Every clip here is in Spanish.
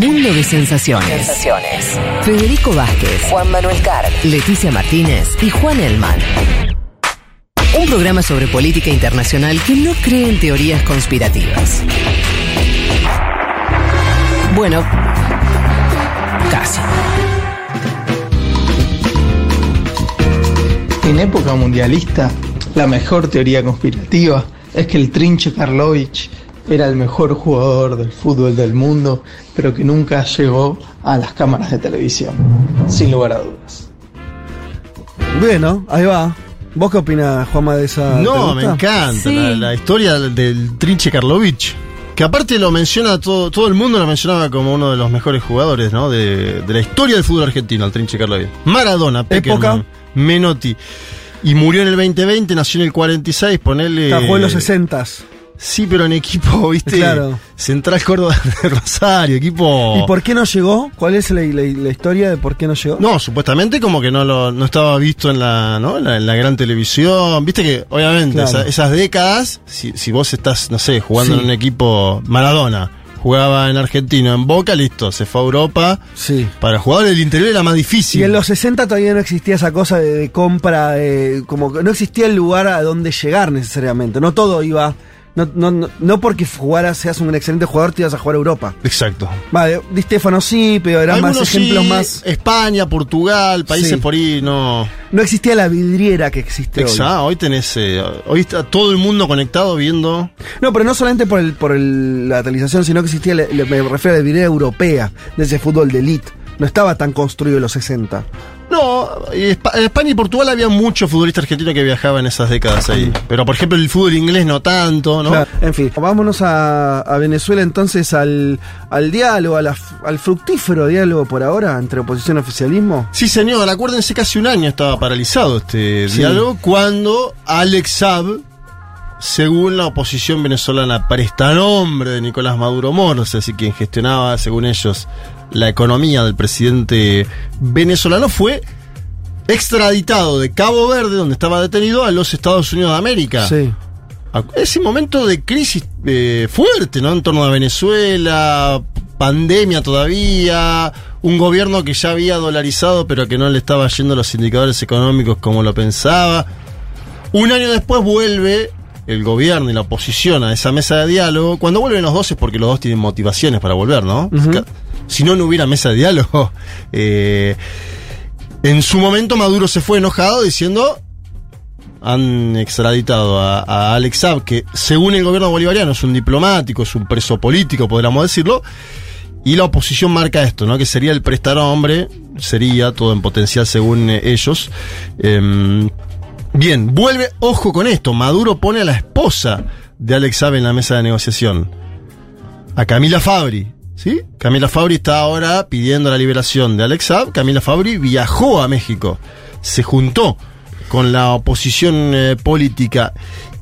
mundo de sensaciones. Federico Vázquez, Juan Manuel Carr, Leticia Martínez y Juan Elman. Un programa sobre política internacional que no cree en teorías conspirativas. Bueno, casi. En época mundialista, la mejor teoría conspirativa es que el Trinche Karlovich era el mejor jugador del fútbol del mundo, pero que nunca llegó a las cámaras de televisión, sin lugar a dudas. Bueno, ahí va. ¿Vos qué opinás, Juanma, de esa No, me encanta Sí. la, la historia del Trinche Karlovich. Que aparte lo menciona todo, todo el mundo lo mencionaba como uno de los mejores jugadores, ¿no? De, de la historia del fútbol argentino, el Trinche Karlovich. Maradona, Peckerman, Menotti. Y murió en el 2020, nació en el 46, ponele. Está, jugó en los 60 Sí, pero en equipo, viste. Claro. Central Córdoba de Rosario, equipo. ¿Y por qué no llegó? ¿Cuál es la, la- la historia de por qué no llegó? No, supuestamente como que no lo no estaba visto en la, ¿no? en la, en la gran televisión. Viste que, obviamente, Claro. esa- esas décadas, si, si vos estás, no sé, jugando Sí. en un equipo Maradona, jugaba en Argentina, en Boca, listo, se fue a Europa. Sí. Para jugadores del interior era más difícil. Y en los 60 todavía no existía esa cosa de, de compra, de- como que no existía el lugar a donde llegar necesariamente. No todo iba. No, no, no, no porque jugaras, seas un excelente jugador, te ibas a jugar a Europa. Exacto. Vale, Di Stefano sí, pero eran más ejemplos sí, más. España, Portugal, países Sí. por ahí, no. No existía la vidriera que existe hoy. Exacto, hoy tenés, eh, hoy está todo el mundo conectado viendo. No, pero no solamente por el, por el- la televisación, sino que existía, le- le- me refiero a la vidriera europea, de ese fútbol de elite. No estaba tan construido en los 60. No, en España y Portugal había muchos futbolistas argentinos que viajaban en esas décadas ahí. Pero por ejemplo el fútbol inglés no tanto, ¿no? Claro, En fin, vámonos a, a Venezuela entonces al, al diálogo, a la f- al fructífero diálogo por ahora entre oposición y oficialismo. Sí, señor, acuérdense que hace un año estaba paralizado este Sí. diálogo cuando Alex Saab, según la oposición venezolana, prestanombre de Nicolás Maduro Moros, así quien gestionaba, según ellos, la economía del presidente venezolano, fue extraditado de Cabo Verde, donde estaba detenido, a los Estados Unidos de América. Sí. Ese momento de crisis eh, fuerte, ¿no? En torno a Venezuela, pandemia todavía, un gobierno que ya había dolarizado, pero que no le estaba yendo los indicadores económicos como lo pensaba. Un año después vuelve el gobierno y la oposición a esa mesa de diálogo. Cuando vuelven los dos es porque los dos tienen motivaciones para volver, ¿no? Ca- Si no, no hubiera mesa de diálogo. Eh, en su momento Maduro se fue enojado diciendo han extraditado a, a Alex Saab, que según el gobierno bolivariano es un diplomático, es un preso político, podríamos decirlo, y la oposición marca esto, ¿no? Que sería el prestar hombre, sería todo en potencial según eh, ellos. Em, bien, vuelve, ojo con esto, Maduro pone a la esposa de Alex Saab en la mesa de negociación, a Camila Fabri. Camila Fabri está ahora pidiendo la liberación de Alex Saab. Camila Fabri viajó a México, se juntó con la oposición eh, política.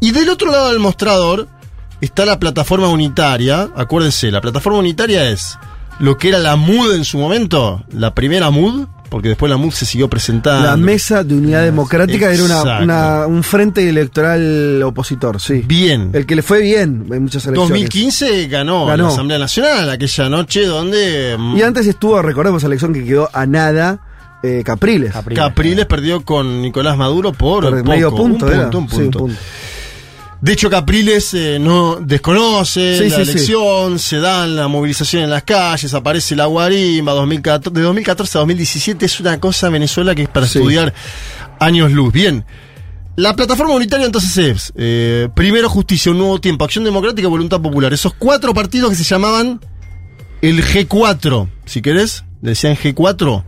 Y del otro lado del mostrador está la plataforma unitaria. Acuérdense, la plataforma unitaria es lo que era la MUD en su momento, la primera MUD, porque después la MUD se siguió presentando. La Mesa de Unidad Democrática era una, Exacto. una- un frente electoral opositor, sí. Bien. El que le fue bien en muchas elecciones. 2015 ganó, Ganó. la Asamblea Nacional aquella noche donde mm, Y antes estuvo, recordemos, la elección que quedó a nada, eh, Capriles. Capriles perdió con Nicolás Maduro por, Por poco, medio punto, un era. punto, un Sí, un punto. De hecho, Capriles eh, no desconoce Sí, la sí, sí. elección, se dan la movilización en las calles, aparece la guarimba, 2014, de 2014 a 2017 es una cosa en Venezuela que es para estudiar años luz. Bien, la plataforma unitaria entonces es, eh, primero justicia, un nuevo tiempo, acción democrática y voluntad popular. Esos cuatro partidos que se llamaban el G4, si querés, le decían G4.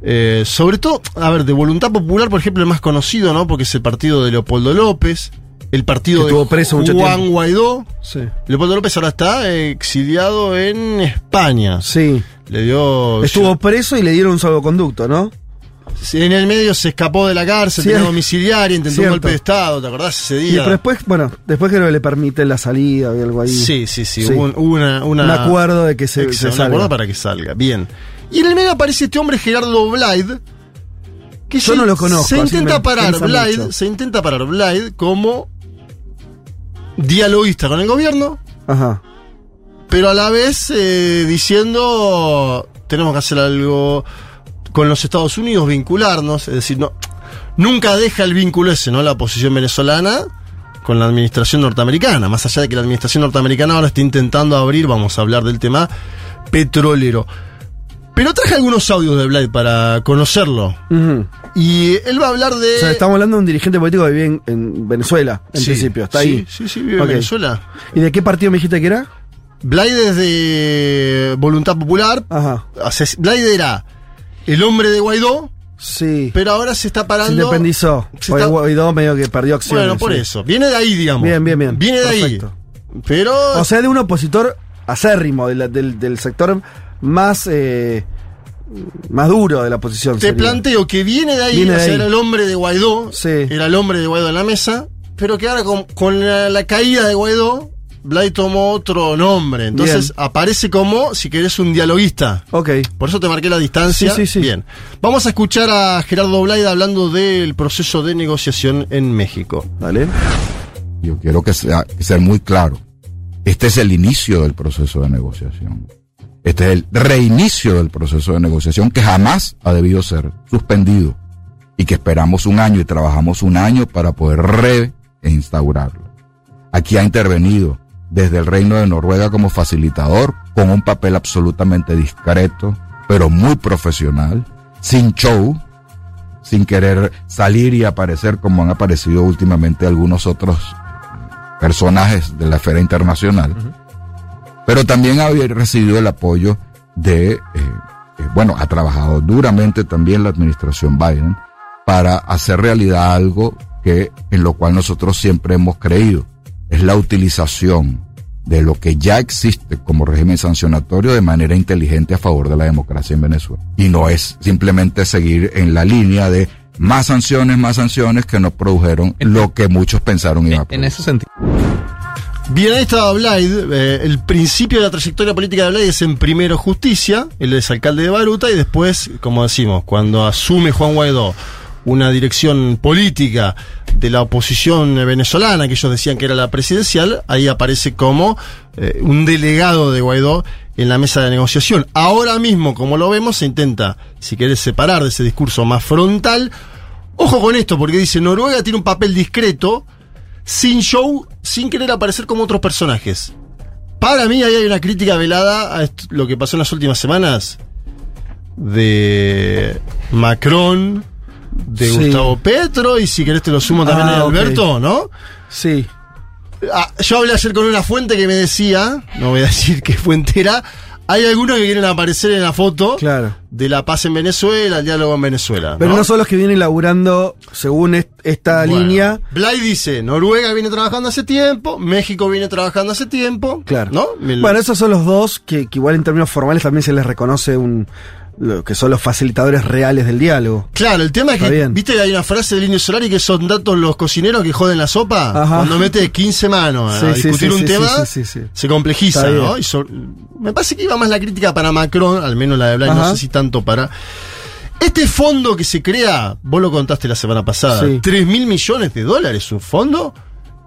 Eh, sobre todo, a ver, de voluntad popular, por ejemplo, el más conocido, ¿no? Porque es el partido de Leopoldo López, el partido Que de preso Juan. Guaidó. Sí. Leopoldo López ahora está exiliado en España. Sí. Le dio. Estuvo preso y le dieron un salvoconducto, ¿no? En el medio se escapó de la cárcel, Cierto. tenía domiciliaria, intentó Cierto. un golpe de Estado, ¿te acordás ese Y día? pero después, bueno, después que le permiten la salida o algo ahí. Sí, sí, sí. Sí. Hubo, un, hubo una, una- Un acuerdo de que se, Exacto, se un salga. acuerdo para que salga. Bien. Y en el medio aparece este hombre Gerardo Blyde. Que Yo se- no lo conozco, Se intenta parar mucho. se intenta parar Blyde como dialoguista con el gobierno, Ajá. pero a la vez eh, diciendo tenemos que hacer algo con los Estados Unidos, vincularnos, es decir, no, nunca deja el vínculo ese, ¿no? La posición venezolana con la administración norteamericana, más allá de que la administración norteamericana ahora está intentando abrir, vamos a hablar del tema petrolero. Pero traje algunos audios de Blade para conocerlo. Ujú. Y él va a hablar de... O sea, estamos hablando de un dirigente político que vive en, en Venezuela, en Sí, principio. Está sí, ahí. Sí, sí, vive en. Venezuela. ¿Y de qué partido me dijiste que era? Blade es de Voluntad Popular. Ajá. Blade era el hombre de Guaidó, Sí. pero ahora se está Se parando. independizó. Se Porque está- Guaidó medio que perdió acciones. Bueno, por sí. eso. Viene de ahí, digamos. Bien, bien, bien. Viene de Perfecto. ahí. Pero. O sea, de un opositor acérrimo, de la- del, del sector más, eh, más duro de la oposición. te sería. planteo que viene de ahí, Viene o de sea, ahí. era el hombre de Guaidó. Sí. Era el hombre de Guaidó en la mesa. Pero que ahora con, con la, la caída de Guaidó, Blade tomó otro nombre. Entonces Bien. aparece como, si querés, un dialoguista. Ok. Por eso te marqué la distancia. Sí, sí, sí. Bien. Vamos a escuchar a Gerardo Blade hablando del proceso de negociación en México. Dale. Yo quiero que sea que ser muy claro. Este es el inicio del proceso de negociación. Este es el reinicio del proceso de negociación que jamás ha debido ser suspendido y que esperamos un año y trabajamos un año para poder reinstaurarlo. Aquí ha intervenido desde el Reino de Noruega como facilitador con un papel absolutamente discreto, pero muy profesional, sin show, sin querer salir y aparecer como han aparecido últimamente algunos otros personajes de la esfera internacional. Pero también ha recibido el apoyo de, eh, eh, bueno, ha trabajado duramente también la administración Biden para hacer realidad algo que en lo cual nosotros siempre hemos creído, es la utilización de lo que ya existe como régimen sancionatorio de manera inteligente a favor de la democracia en Venezuela. Y no es simplemente seguir en la línea de más sanciones, más sanciones que no produjeron lo que muchos pensaron iba a En producir. ese sentido. Bien, ahí estaba Blade. eh, el principio de la trayectoria política de Blade es en primero justicia, él es alcalde de Baruta, y después, como decimos, cuando asume Juan Guaidó una dirección política de la oposición venezolana, que ellos decían que era la presidencial, ahí aparece como eh, un delegado de Guaidó en la mesa de negociación. Ahora mismo, como lo vemos, se intenta, si querés, separar de ese discurso más frontal. Ojo con esto, porque dice, Noruega tiene un papel discreto, sin show, sin querer aparecer como otros personajes. Para mí ahí hay una crítica velada a lo que pasó en las últimas semanas de Macron, de Sí. Gustavo Petro y si querés te lo sumo también Ah, a ok. Alberto, ¿no? Sí. Ah, yo hablé ayer con una fuente que me decía, no voy a decir qué fuente era, hay algunos que quieren aparecer en la foto Claro. de la paz en Venezuela, el diálogo en Venezuela. Pero no, son los que vienen laburando según est- esta Bueno, línea. Blay dice, Noruega viene trabajando hace tiempo, México viene trabajando hace tiempo. Claro. ¿No? Bueno, esos son los dos que, que igual en términos formales también se les reconoce un lo que son los facilitadores reales del diálogo. Claro, el tema es que, bien. viste que hay una frase del Indio Solari que son datos los cocineros que joden la sopa. Ajá. Cuando mete 15 manos a Sí, discutir sí, un tema, se complejiza, ¿no? bien. Y so- me parece que iba más la crítica para Macron, al menos la de Blay, no sé si tanto para... Este fondo que se crea, vos lo contaste la semana pasada, Sí. 3 mil millones de dólares, un fondo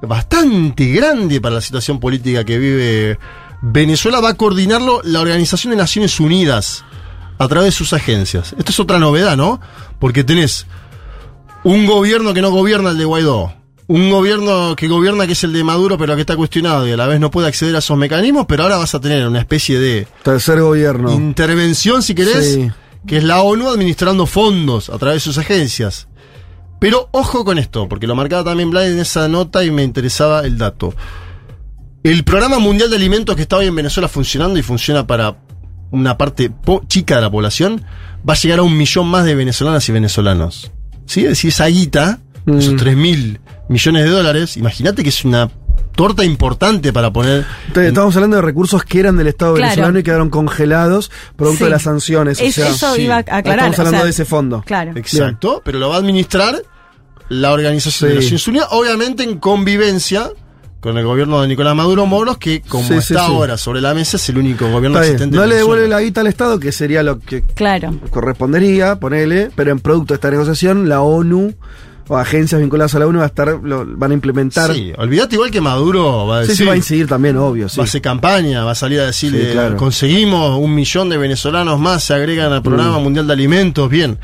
bastante grande para la situación política que vive Venezuela. Va a coordinarlo la Organización de Naciones Unidas a través de sus agencias. Esto es otra novedad, ¿no? Porque tenés un gobierno que no gobierna el de Guaidó. Un gobierno que gobierna que es el de Maduro, pero que está cuestionado y a la vez no puede acceder a esos mecanismos, pero ahora vas a tener una especie de Tercer gobierno. intervención, si querés, Sí. que es la ONU administrando fondos a través de sus agencias. Pero ojo con esto, porque lo marcaba también Blay en esa nota y me interesaba el dato. El Programa Mundial de Alimentos que está hoy en Venezuela funcionando y funciona para una parte po- chica de la población, va a llegar a un millón más de venezolanas y venezolanos. ¿Sí? Es decir, esa guita, Mm. esos 3 mil millones de dólares, imagínate que es una torta importante para poner... Entonces, Estamos hablando de recursos que eran del Estado Claro. venezolano y quedaron congelados producto Sí. de las sanciones. o Es- sea, eso sí. iba a aclarar. estamos o hablando sea, de ese fondo. Claro. Exacto, pero lo va a administrar la Organización de. Naciones Unidas, obviamente en convivencia con el gobierno de Nicolás Maduro Moros, que como Sí, sí, está sí. ahora sobre la mesa es el único gobierno Está bien. existente. No le devuelve la guita al Estado, que sería lo que Claro. correspondería, ponele, pero en producto de esta negociación, la ONU o agencias vinculadas a la ONU va a estar, lo, van a implementar. Sí, olvídate igual que Maduro va a Sí, decir. sí, va a incidir también, obvio, sí. Va a hacer campaña, va a salir a decirle, Sí, claro. conseguimos un millón de venezolanos más, se agregan al programa Mm. mundial de alimentos, bien.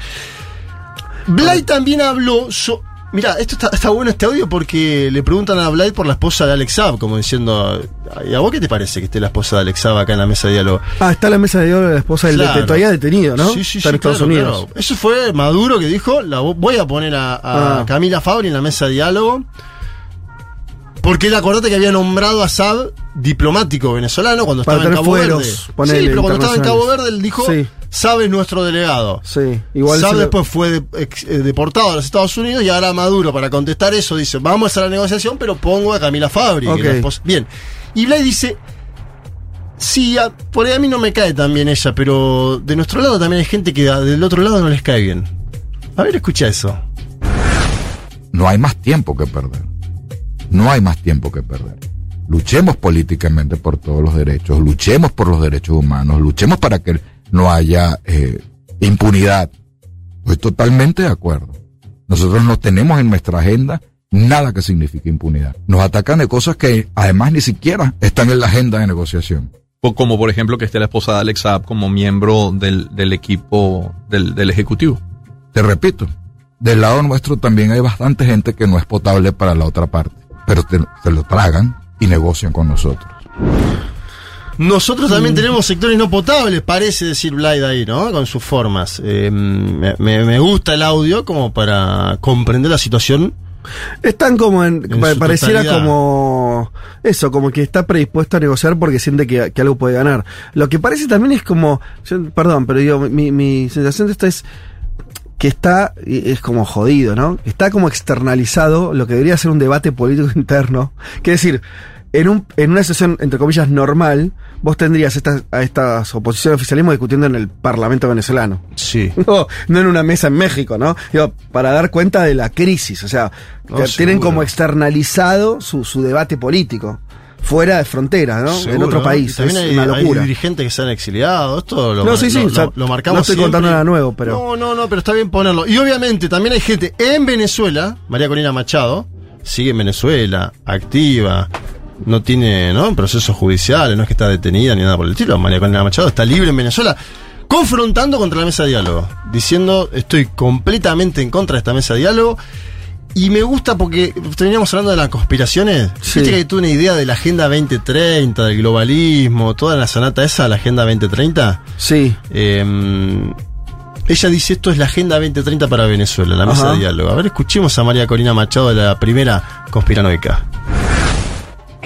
Blay también habló, so- mira, esto está, está bueno este audio porque le preguntan a Blay por la esposa de Alex Saab, como diciendo, ¿y a vos qué te parece que esté la esposa de Alex Saab acá en la mesa de diálogo? Ah, está la mesa de oro de la esposa del Claro. dete- todavía detenido, ¿no? Sí, sí, está en sí, Estados claro, Unidos. claro. Eso fue Maduro que dijo, la vo- voy a poner a, a Ah. Camila Fabri en la mesa de diálogo. Porque él acordate que había nombrado a Saab diplomático venezolano cuando Para estaba en Cabo fueros, Verde. sí, pero cuando estaba en Cabo. Verde él dijo, Sí. Saab es nuestro delegado. Sí, igual Saab después fue de- ex- eh, deportado a los Estados Unidos y ahora Maduro para contestar eso dice, vamos a la negociación pero pongo a Camila Fabri. que Ok. es la esposa- Bien. Y Blay dice, sí, a- por ahí a mí no me cae tan bien ella, pero de nuestro lado también hay gente que a- del otro lado no les cae bien. A ver, escucha eso. No hay más tiempo que perder. No hay más tiempo que perder. Luchemos políticamente por todos los derechos, luchemos por los derechos humanos, luchemos para que no haya eh, impunidad. Estoy totalmente de acuerdo. Nosotros no tenemos en nuestra agenda nada que signifique impunidad. Nos atacan de cosas que además ni siquiera están en la agenda de negociación. Como por ejemplo que esté la esposa de Alex Saab como miembro del, del equipo del, del Ejecutivo. Te repito, del lado nuestro también hay bastante gente que no es potable para la otra parte, pero te- se lo tragan y negocian con nosotros. Nosotros también tenemos sectores no potables, parece decir Blade ahí, ¿no? Con sus formas. Eh, me, gusta el audio como para comprender la situación. Están como en. Pareciera totalidad. como. Eso, como que está predispuesto a negociar porque siente que, que algo puede ganar. Lo que parece también es como. yo- perdón, pero digo, mi, mi sensación de esto es que está, es como jodido, ¿no? Está como externalizado lo que debería ser un debate político interno. Que decir, en, un, en una sesión, entre comillas, normal, vos tendrías estas, a estas oposiciones al oficialismo discutiendo en el Parlamento venezolano. Sí. No, no en una mesa en México, ¿no? Digo, para dar cuenta de la crisis. O sea, que tienen seguro. como externalizado su, su debate político. Fuera de frontera, ¿no? en otro país. También es hay, una hay dirigentes que se han exiliado. Esto lo, No, sí, sí, lo, o sea, lo- lo marcamos no estoy contando siempre. nada nuevo, pero- No, no, no, pero está bien ponerlo. Y obviamente también hay gente en Venezuela, María Corina Machado, sigue en Venezuela, activa, no tiene ¿no? procesos judiciales, no es que está detenida ni nada por el estilo. María Corina Machado está libre en Venezuela. Confrontando contra la mesa de diálogo, diciendo estoy completamente en contra de esta mesa de diálogo y me gusta porque teníamos hablando de las conspiraciones. Sí. Viste que tuve una idea de la Agenda 2030, del globalismo, toda la sonata esa, la Agenda 2030. Sí. Eh, ella dice esto es la Agenda 2030 para Venezuela, la mesa Ajá. de diálogo. A ver, escuchemos a María Corina Machado de la primera conspiranoica.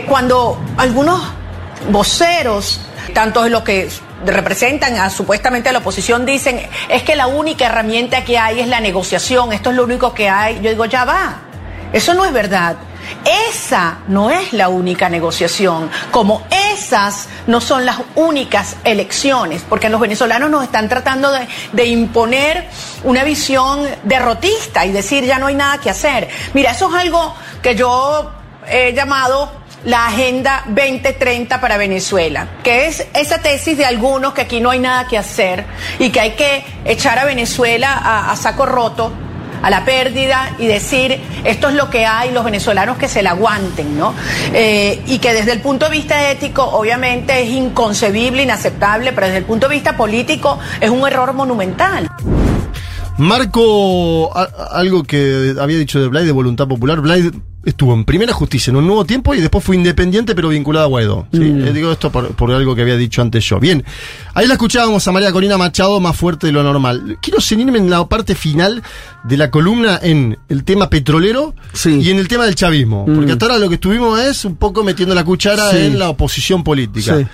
Cuando algunos voceros, tanto los que representan a, supuestamente a la oposición, dicen es que la única herramienta que hay es la negociación, esto es lo único que hay, yo digo, ya va, eso no es verdad. Esa no es la única negociación, como esas no son las únicas elecciones, porque los venezolanos nos están tratando de, de imponer una visión derrotista y decir ya no hay nada que hacer. Mira, eso es algo que yo he llamado la Agenda 2030 para Venezuela, que es esa tesis de algunos que aquí no hay nada que hacer y que hay que echar a Venezuela a, saco roto a la pérdida y decir esto es lo que hay, los venezolanos que se la aguanten, ¿no? Eh, y que desde el punto de vista ético, obviamente es inconcebible, inaceptable, pero desde el punto de vista político es un error monumental. Marco algo que había dicho de Blade de Voluntad Popular. Blade estuvo en primera justicia en un nuevo tiempo y después fue independiente pero vinculado a Guaidó. ¿sí? Eh, digo esto por, por algo que había dicho antes yo. Bien, ahí la escuchábamos a María Corina Machado más fuerte de lo normal. Quiero ceñirme en la parte final de la columna en el tema petrolero Sí. y en el tema del chavismo. Mm. Porque hasta ahora lo que estuvimos es un poco metiendo la cuchara Sí. en la oposición política.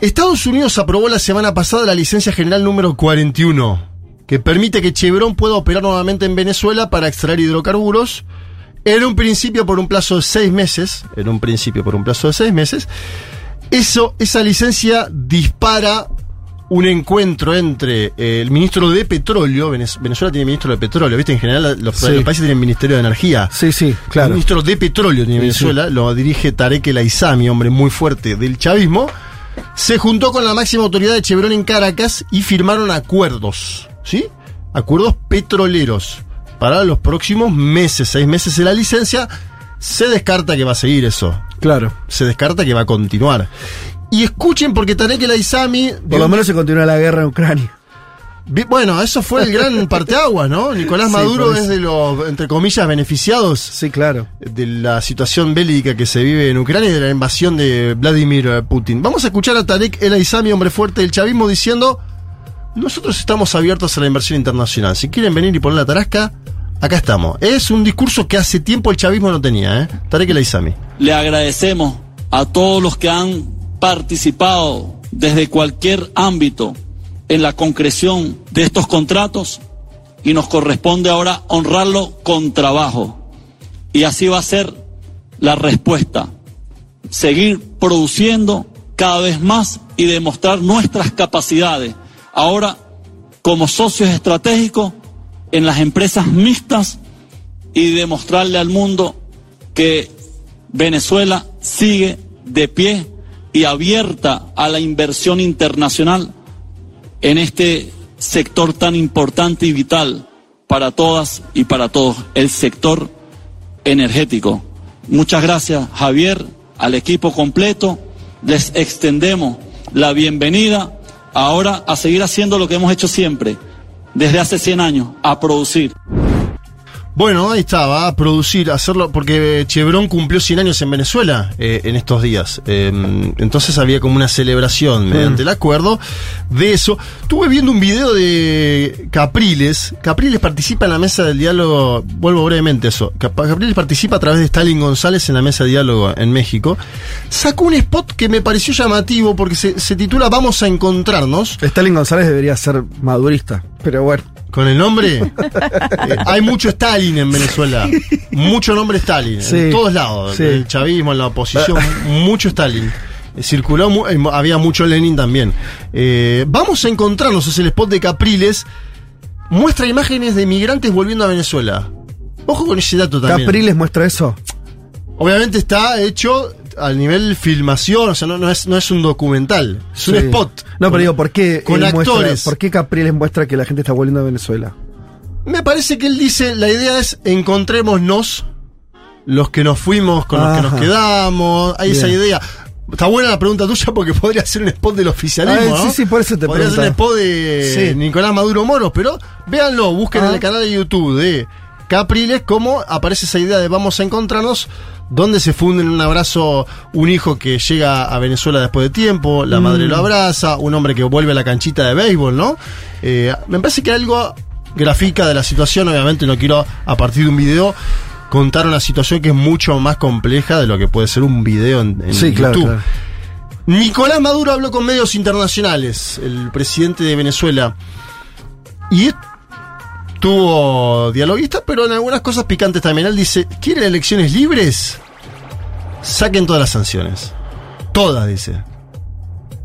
Estados Unidos aprobó la semana pasada la licencia general número 41, que permite que Chevron pueda operar nuevamente en Venezuela para extraer hidrocarburos. En un principio por un plazo de seis meses. En un principio por un plazo de seis meses. Eso, esa licencia dispara un encuentro entre eh, el ministro de Petróleo, Venez- Venezuela tiene ministro de Petróleo, ¿viste? En general los, Sí. los países tienen ministerio de Energía. Sí, sí, El claro. ministro de Petróleo de Sí, Venezuela, lo dirige Tarek El Aizami, hombre muy fuerte del chavismo, se juntó con la máxima autoridad de Chevron en Caracas y firmaron acuerdos, ¿sí? Acuerdos petroleros. Para los próximos meses, seis meses en la licencia. Se descarta que va a seguir eso. Claro. Se descarta que va a continuar. Y escuchen porque Tarek El Aizami... Por lo menos se continúa la guerra en Ucrania. Bueno, eso fue el gran parteaguas, ¿no? Nicolás Sí, Maduro es de los, entre comillas, beneficiados Sí, claro. de la situación bélica que se vive en Ucrania y de la invasión de Vladimir Putin. Vamos a escuchar a Tarek El Aizami, hombre fuerte del chavismo, diciendo: Nosotros estamos abiertos a la inversión internacional. Si quieren venir y poner la tarasca, acá estamos. Es un discurso que hace tiempo el chavismo no tenía, ¿eh? Tarek El. Le agradecemos a todos los que han participado desde cualquier ámbito en la concreción de estos contratos y nos corresponde ahora honrarlo con trabajo. Y así va a ser la respuesta. Seguir produciendo cada vez más y demostrar nuestras capacidades. Ahora, como socios estratégicos en las empresas mixtas y demostrarle al mundo que Venezuela sigue de pie y abierta a la inversión internacional en este sector tan importante y vital para todas y para todos, el sector energético. Muchas gracias, Javier, al equipo completo. Les extendemos la bienvenida ahora a seguir haciendo lo que hemos hecho siempre, desde hace 100 años, a producir. Bueno, ahí está, va a producir, hacerlo, porque Chevron cumplió 100 años en Venezuela eh, en estos días. Eh, entonces había como una celebración mediante el acuerdo de eso. Estuve viendo un video de Capriles. Capriles participa en la mesa del diálogo, vuelvo brevemente a eso. Cap- Capriles participa a través de Stalin González en la mesa de diálogo en México. Sacó un spot que me pareció llamativo porque se, se titula Vamos a encontrarnos. Stalin González debería ser madurista. Pero bueno. Con el nombre, eh, hay mucho Stalin en Venezuela. Mucho nombre Stalin. Sí. En todos lados. Sí. El chavismo, en la oposición, mucho Stalin. Eh, Circuló, mu- eh, había mucho Lenin también. Eh, vamos a encontrarnos, es el spot de Capriles. Muestra imágenes de migrantes volviendo a Venezuela. Ojo con ese dato también. Capriles muestra eso. Obviamente está hecho al nivel filmación, o sea, no, no es, no es un documental, es un Sí. spot. No, Con- pero digo, ¿por qué, con él muestra- actores. ¿por qué Capriles muestra que la gente está volviendo a Venezuela? Me parece que él dice, la idea es encontrémonos los que nos fuimos con los que nos Ajá. quedamos. Hay esa Bien. idea. Está buena la pregunta tuya porque podría ser un spot del oficialismo. Ah, sí, ¿no? sí, por eso te Podría ser un spot de Sí. Nicolás Maduro Moros, pero véanlo, busquen en Ah. el canal de YouTube de Capriles cómo aparece esa idea de vamos a encontrarnos, donde se funde en un abrazo un hijo que llega a Venezuela después de tiempo, la madre Mm. lo abraza, un hombre que vuelve a la canchita de béisbol, ¿no? Eh, me parece que algo grafica de la situación, obviamente no quiero a partir de un video contar una situación que es mucho más compleja de lo que puede ser un video en, en Sí, YouTube. claro. Nicolás Maduro habló con medios internacionales, el presidente de Venezuela, y tuvo dialoguista, pero en algunas cosas picantes también. Él dice, ¿quieren elecciones libres? Saquen todas las sanciones. Todas, dice.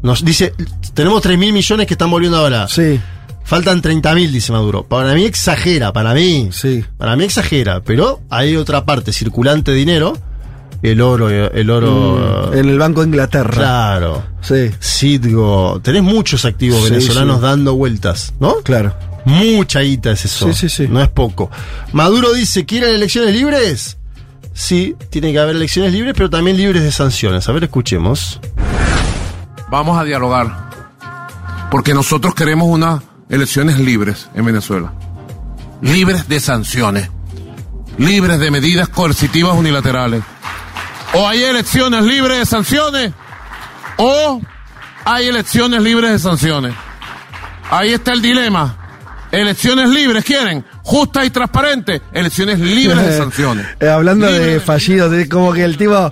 Nos dice, tenemos 3 mil millones que están volviendo ahora. Sí, Faltan 30 mil, dice Maduro. Para mí exagera, para mí. sí. Para mí exagera, pero hay otra parte, circulante de dinero, el oro, el oro... En el Banco de Inglaterra. Claro. Sí, Citgo, tenés muchos activos Sí, venezolanos sí. dando vueltas, ¿no? claro. Mucha guita es eso. Sí, sí, sí. No es poco. Maduro dice, ¿quieren elecciones libres? Sí, tiene que haber elecciones libres, pero también libres de sanciones. A ver, escuchemos. Vamos a dialogar. Porque nosotros queremos unas elecciones libres en Venezuela. Libres de sanciones. Libres de medidas coercitivas unilaterales. O hay elecciones libres de sanciones. O hay elecciones libres de sanciones. Ahí está el dilema. Elecciones libres, ¿quieren? Justas y transparentes. Elecciones libres de sanciones. Eh, hablando de fallidos, de como que el tipo.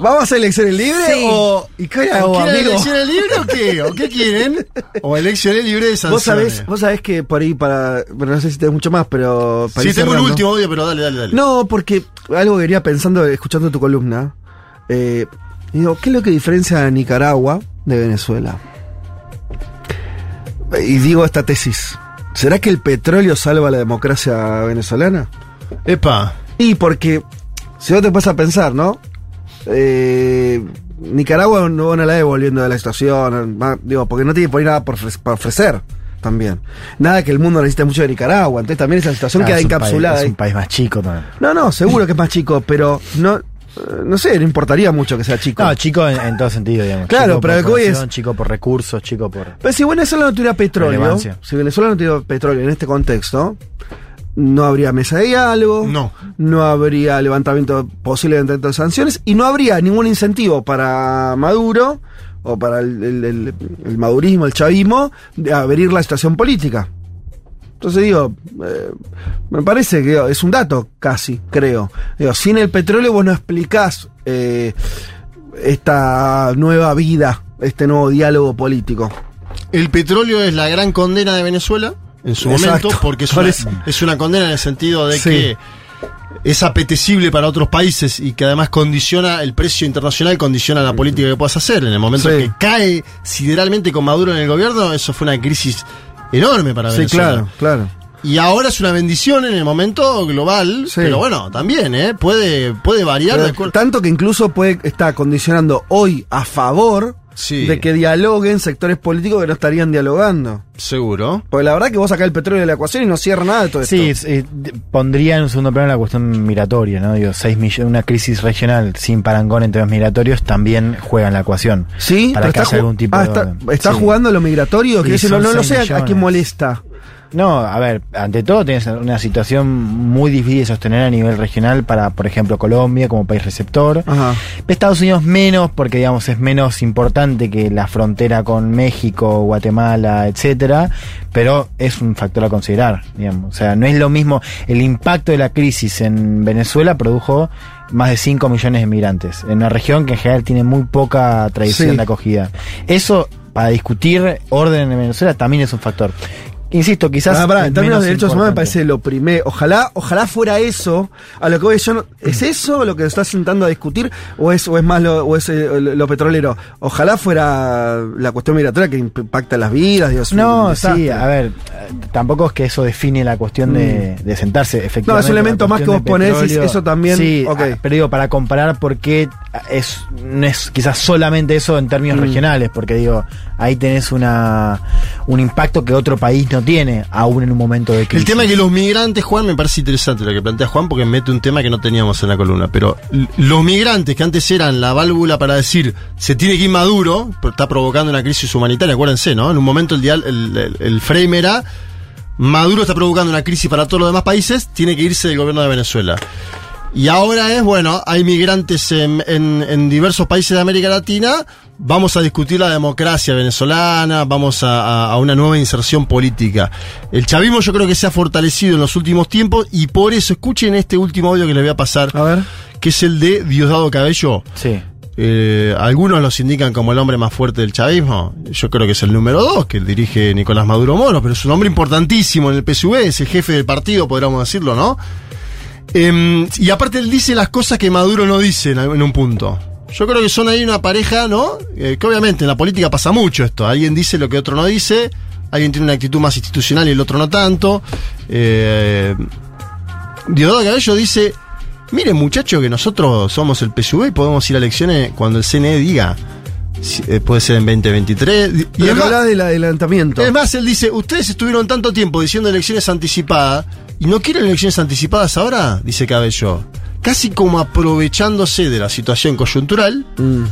¿Vamos a elecciones libres Sí. o.? ¿Y qué hago, ¿Quieren amigo? elecciones libres o qué? ¿O qué quieren? ¿O elecciones libres de sanciones? Vos sabés, vos sabés que por ahí para. Bueno, no sé si tenés mucho más, pero. para Sí, tengo el último audio, pero dale, dale, dale. No, porque algo que venía pensando, escuchando tu columna. eh, digo, ¿qué es lo que diferencia a Nicaragua de Venezuela? Y digo esta tesis. ¿Será que el petróleo salva la democracia venezolana? Epa. Y porque, si vos te pasas a pensar, ¿no? Eh, Nicaragua no, no la ve volviendo de la situación, digo, porque no tiene por ahí nada por para ofrecer. también. Nada que el mundo necesite mucho de Nicaragua, entonces también esa situación Ah, queda es encapsulada. país- es un país más chico también. No, no, seguro que es más chico, pero no, no sé, no importaría mucho que sea chico. No, chico en, en todo sentido, digamos. Claro, Chico pero por que es- Chico por recursos, chico por... Pero si Venezuela no tuviera petróleo, Relevancia. si Venezuela no tuviera petróleo en este contexto, no habría mesa de diálogo, No. no habría levantamiento posible levantamiento de sanciones y no habría ningún incentivo para Maduro o para el, el- el- el madurismo, el chavismo, de abrir la situación política. Entonces digo, eh, me parece que digo, es un dato casi, creo. Digo, sin el petróleo vos no explicás eh, esta nueva vida, este nuevo diálogo político. El petróleo es la gran condena de Venezuela en su Exacto. momento, porque es una, eso. es una condena en el sentido de Sí. que es apetecible para otros países y que además condiciona el precio internacional, condiciona la política que puedas hacer. En el momento Sí. que cae sideralmente con Maduro en el gobierno, eso fue una crisis enorme para Sí, Venezuela. claro, claro. Y ahora es una bendición en el momento global, Sí. pero bueno, también, ¿eh? Puede, puede variar de. Tanto que incluso puede estar condicionando hoy a favor Sí. de que dialoguen sectores políticos que no estarían dialogando. Seguro. Porque la verdad que vos sacás el petróleo de la ecuación y no cierra nada de todo esto. Sí, es- eh, d- pondría en un segundo plano la cuestión migratoria, ¿no? Digo, seis millones, una crisis regional sin parangón en temas migratorios también juega en la ecuación. Sí, para pero que está, haya algún tipo ah, de está, orden. está Sí. jugando lo migratorio, Sí, que dice, no, no lo sé a- a quién molesta. No, a ver, ante todo tienes una situación muy difícil de sostener a nivel regional para, por ejemplo, Colombia como país receptor. Ajá. Estados Unidos menos, porque digamos es menos importante que la frontera con México, Guatemala, etcétera, pero es un factor a considerar, digamos. O sea, no es lo mismo. El impacto de la crisis en Venezuela produjo más de 5 millones de migrantes, en una región que en general tiene muy poca tradición Sí. de acogida. Eso, para discutir orden en Venezuela, también es un factor. Insisto, quizás. Ah, pará, en términos de derechos humanos me parece lo primero. Ojalá, ojalá fuera eso. A lo que voy yo no- ¿Es eso lo que estás intentando a discutir? ¿O es, o es más lo, o es, eh, lo, petrolero? Ojalá fuera la cuestión migratoria que impacta las vidas. Dios, No, sí, a ver, tampoco es que eso define la cuestión de, de sentarse, efectivamente. Mm. No, es un elemento más que vos ponés eso también- Sí, ok. ah, pero digo, para comparar por qué es, no es quizás solamente eso en términos Mm. regionales, porque digo, ahí tenés una un impacto que otro país no tiene, aún en un momento de crisis. El tema es que los migrantes, Juan, me parece interesante lo que plantea Juan, porque mete un tema que no teníamos en la columna. Pero los migrantes que antes eran la válvula para decir se tiene que ir Maduro, está provocando una crisis humanitaria, acuérdense, ¿no? En un momento el, dial, el, el- el frame era Maduro está provocando una crisis para todos los demás países, tiene que irse del gobierno de Venezuela. Y ahora es, bueno, hay migrantes en, en- en diversos países de América Latina, vamos a discutir la democracia venezolana, vamos a, una nueva inserción política. El chavismo yo creo que se ha fortalecido en los últimos tiempos y por eso escuchen este último audio que les voy a pasar, A ver. que es el de Diosdado Cabello. Sí. Eh, algunos los indican como el hombre más fuerte del chavismo. Yo creo que es el número dos, que dirige Nicolás Maduro Moro, pero es un hombre importantísimo en el PSV, es el jefe del partido, podríamos decirlo, ¿no? Em, y aparte él dice las cosas que Maduro no dice en, en un punto. Yo creo que son ahí una pareja, ¿no? Eh, que obviamente en la política pasa mucho esto. Alguien dice lo que otro no dice, alguien tiene una actitud más institucional y el otro no tanto. Eh, Diosdado Cabello dice, miren muchachos que nosotros somos el PSV y podemos ir a elecciones cuando el CNE diga. Eh, puede ser en 2023. Y Y es más- habla del adelantamiento. es más, él dice, ustedes estuvieron tanto tiempo diciendo elecciones anticipadas y no quieren elecciones anticipadas ahora, dice Cabello. Casi como aprovechándose de la situación coyuntural. Mm.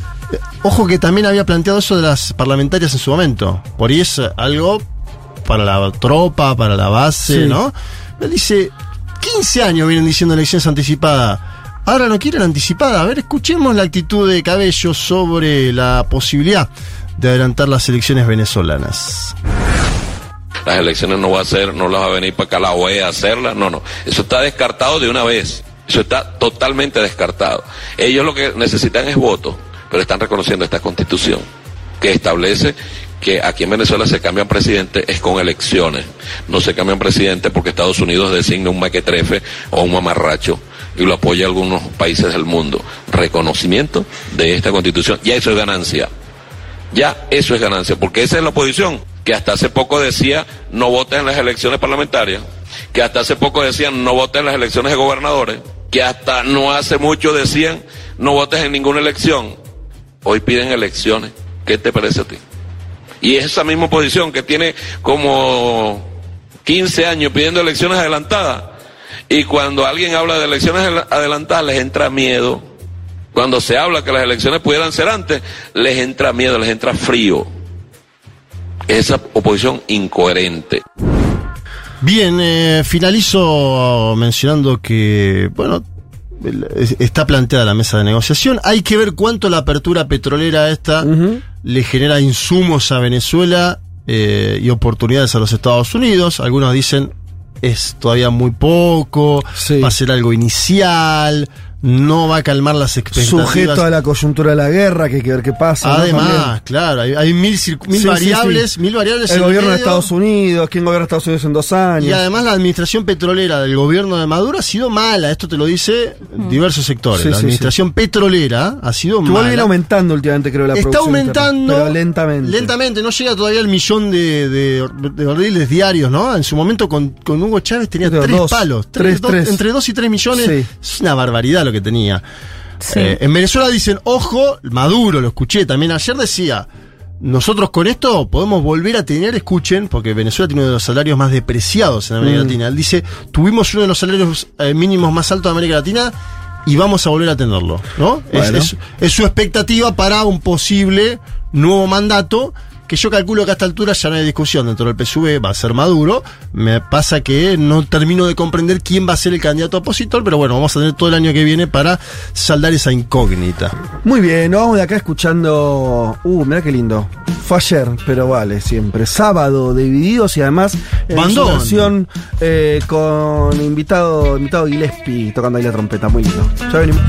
Ojo que también había planteado eso de las parlamentarias en su momento. Por ahí es algo para la tropa, para la base, Sí. ¿no? Él dice, 15 años vienen diciendo elecciones anticipadas. Ahora no quieren anticipadas. A ver, escuchemos la actitud de Cabello sobre la posibilidad de adelantar las elecciones venezolanas. Las elecciones no va a ser, no las va a venir para acá la OEA a hacerlas, no, no. Eso está descartado de una vez. Eso está totalmente descartado. Ellos lo que necesitan es votos, pero están reconociendo esta constitución que establece que aquí en Venezuela se cambian presidentes es con elecciones. No se cambian presidentes porque Estados Unidos designa un maquetrefe o un mamarracho y lo apoya algunos países del mundo. Reconocimiento de esta constitución. Ya eso es ganancia. Ya eso es ganancia, porque esa es la oposición, que hasta hace poco decía no voten en las elecciones parlamentarias, que hasta hace poco decían no voten en las elecciones de gobernadores, que hasta no hace mucho decían no votes en ninguna elección. Hoy piden elecciones. ¿Qué te parece a ti? Y esa misma oposición que tiene como 15 años pidiendo elecciones adelantadas, y cuando alguien habla de elecciones adelantadas les entra miedo. Cuando se habla que las elecciones pudieran ser antes, les entra miedo, les entra frío. Esa oposición incoherente. Bien, eh, finalizo mencionando que, bueno, está planteada la mesa de negociación. Hay que ver cuánto la apertura petrolera esta le genera insumos a Venezuela eh, y oportunidades a los Estados Unidos. Algunos dicen es todavía muy poco, va a ser algo inicial, no va a calmar las expectativas. Sujeto a la coyuntura de la guerra, que hay que ver qué pasa. Además, claro, hay, mil, variables, mil variables. El gobierno de Estados Unidos, quién gobierna Estados Unidos en dos años. Y además la administración petrolera del gobierno de Maduro ha sido mala, esto te lo dice diversos sectores. la administración petrolera ha sido mala. Igual viene aumentando últimamente, creo, la Está aumentando. pero lentamente. Lentamente, no llega todavía el millón de, de, barriles diarios, ¿no? En su momento con, con Hugo Chávez tenía tres palos. Tres, Entre dos y tres millones. Es una barbaridad lo que tenía. Eh, en Venezuela dicen, ojo, Maduro, lo escuché también ayer, decía, nosotros con esto podemos volver a tener, escuchen, porque Venezuela tiene uno de los salarios más depreciados en América mm. Latina. Él dice, tuvimos uno de los salarios eh, mínimos más altos de América Latina y vamos a volver a tenerlo, ¿no? es, su expectativa para un posible nuevo mandato que yo calculo que a esta altura ya no hay discusión dentro del PSV, va a ser Maduro. Me pasa que no termino de comprender quién va a ser el candidato opositor, pero bueno, vamos a tener todo el año que viene para saldar esa incógnita. Muy bien, nos vamos de acá escuchando. Uh, mira qué lindo. Fue ayer, pero vale, siempre. Sábado, divididos y además en eh, con invitado, invitado Gillespie tocando ahí la trompeta. Muy lindo. Ya venimos.